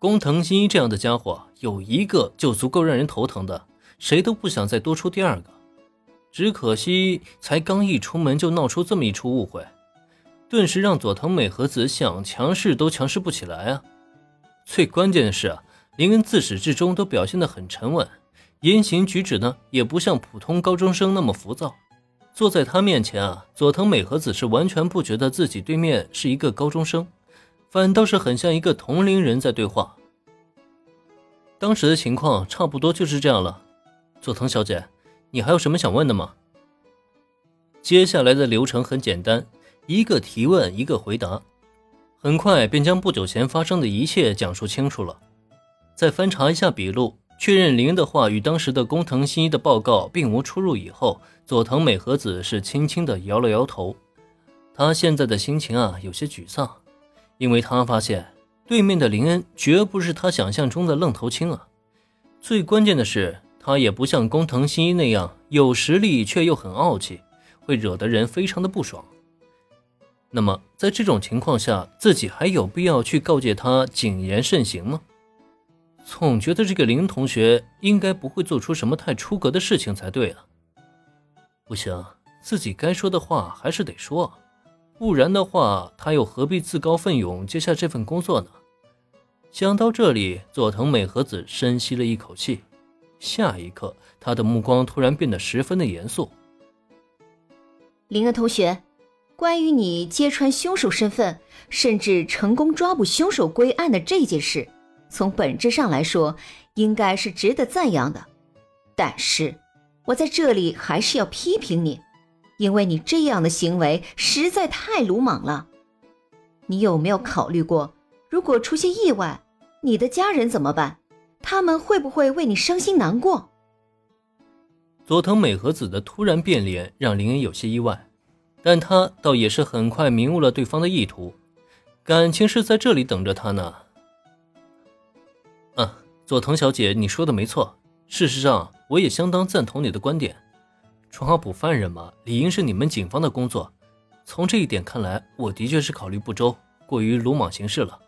工藤新一这样的家伙，有一个就足够让人头疼的，谁都不想再多出第二个。只可惜，才刚一出门就闹出这么一出误会，顿时让佐藤美和子想强势都强势不起来啊！最关键的是啊，林恩自始至终都表现得很沉稳，言行举止呢也不像普通高中生那么浮躁。坐在他面前啊，佐藤美和子是完全不觉得自己对面是一个高中生。反倒是很像一个同龄人在对话。当时的情况差不多就是这样了。佐藤小姐，你还有什么想问的吗？接下来的流程很简单，一个提问，一个回答，很快便将不久前发生的一切讲述清楚了。再翻查一下笔录，确认林的话与当时的工藤新一的报告并无出入以后，佐藤美和子是轻轻的摇了摇头。他现在的心情啊，有些沮丧。因为他发现对面的林恩绝不是他想象中的愣头青啊，最关键的是他也不像工藤新一那样有实力却又很傲气，会惹得人非常的不爽。那么在这种情况下，自己还有必要去告诫他谨言慎行吗？总觉得这个林同学应该不会做出什么太出格的事情才对啊。不行，自己该说的话还是得说。不然的话，他又何必自告奋勇接下这份工作呢？想到这里，佐藤美和子深吸了一口气。下一刻，他的目光突然变得十分的严肃。林恩同学，关于你揭穿凶手身份，甚至成功抓捕凶手归案的这件事，从本质上来说，应该是值得赞扬的。但是，我在这里还是要批评你。因为你这样的行为实在太鲁莽了，你有没有考虑过，如果出现意外，你的家人怎么办？他们会不会为你伤心难过？佐藤美和子的突然变脸让林恩有些意外，但他倒也是很快明悟了对方的意图，感情是在这里等着他呢。嗯，佐藤小姐，你说的没错，事实上我也相当赞同你的观点。抓捕犯人嘛，理应是你们警方的工作。从这一点看来，我的确是考虑不周，过于鲁莽行事了。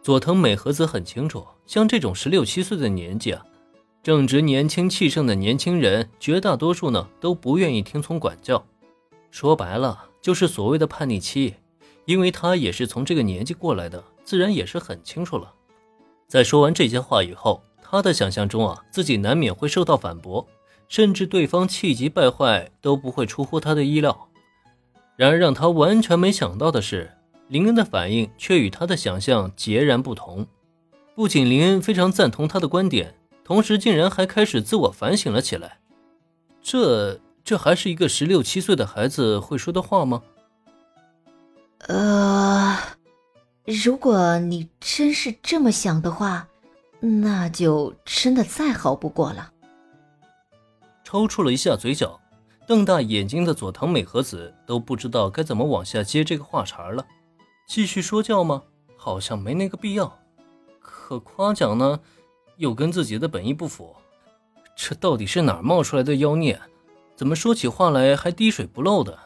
佐藤美和子很清楚，像这种十六七岁的年纪啊，正值年轻气盛的年轻人，绝大多数呢都不愿意听从管教，说白了就是所谓的叛逆期。因为他也是从这个年纪过来的，自然也是很清楚了。在说完这些话以后，他的想象中啊，自己难免会受到反驳。甚至对方气急败坏都不会出乎他的意料。然而让他完全没想到的是，林恩的反应却与他的想象截然不同。不仅林恩非常赞同他的观点，同时竟然还开始自我反省了起来。这这还是一个十六七岁的孩子会说的话吗？呃，如果你真是这么想的话，那就真的再好不过了。抽搐了一下嘴角，瞪大眼睛的佐藤美和子都不知道该怎么往下接这个话茬了。继续说教吗？好像没那个必要。可夸奖呢，又跟自己的本意不符。这到底是哪儿冒出来的妖孽？怎么说起话来还滴水不漏的？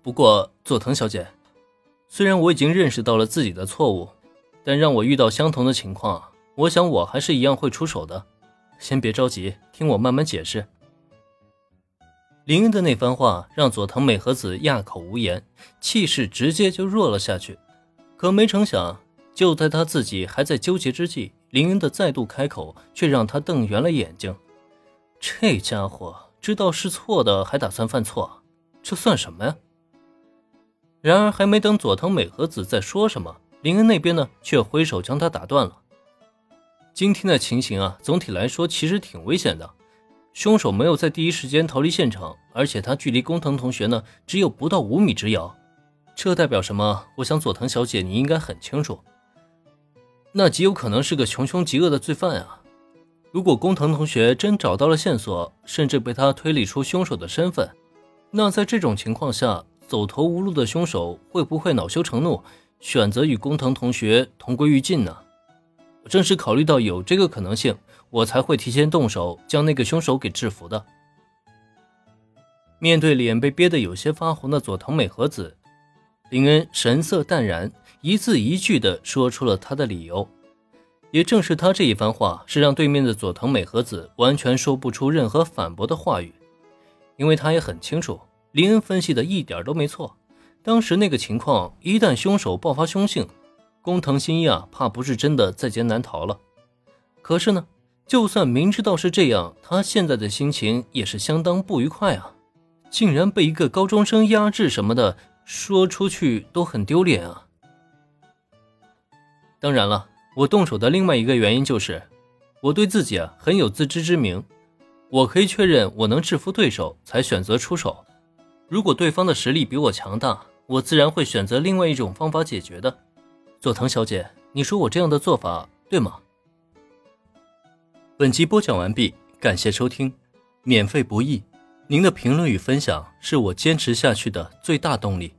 不过佐藤小姐，虽然我已经认识到了自己的错误，但让我遇到相同的情况，我想我还是一样会出手的。先别着急，听我慢慢解释。林恩的那番话让佐藤美和子哑口无言，气势直接就弱了下去。可没成想，就在他自己还在纠结之际，林恩的再度开口，却让他瞪圆了眼睛。这家伙知道是错的，还打算犯错，这算什么呀？然而，还没等佐藤美和子再说什么，林恩那边呢，却挥手将他打断了。今天的情形啊，总体来说其实挺危险的。凶手没有在第一时间逃离现场，而且他距离工藤同学呢只有不到五米之遥。这代表什么？我想佐藤小姐你应该很清楚。那极有可能是个穷凶极恶的罪犯啊！如果工藤同学真找到了线索，甚至被他推理出凶手的身份，那在这种情况下，走投无路的凶手会不会恼羞成怒，选择与工藤同学同归于尽呢？正是考虑到有这个可能性，我才会提前动手将那个凶手给制服的。面对脸被憋得有些发红的佐藤美和子，林恩神色淡然，一字一句地说出了他的理由。也正是他这一番话，是让对面的佐藤美和子完全说不出任何反驳的话语，因为他也很清楚，林恩分析的一点都没错。当时那个情况，一旦凶手爆发凶性，工藤新一啊，怕不是真的在劫难逃了。可是呢，就算明知道是这样，他现在的心情也是相当不愉快啊！竟然被一个高中生压制什么的，说出去都很丢脸啊！当然了。我动手的另外一个原因就是，我对自己啊很有自知之明，我可以确认我能制服对手，才选择出手。如果对方的实力比我强大，我自然会选择另外一种方法解决的。佐藤小姐，你说我这样的做法对吗？本集播讲完毕，感谢收听，免费不易，您的评论与分享是我坚持下去的最大动力。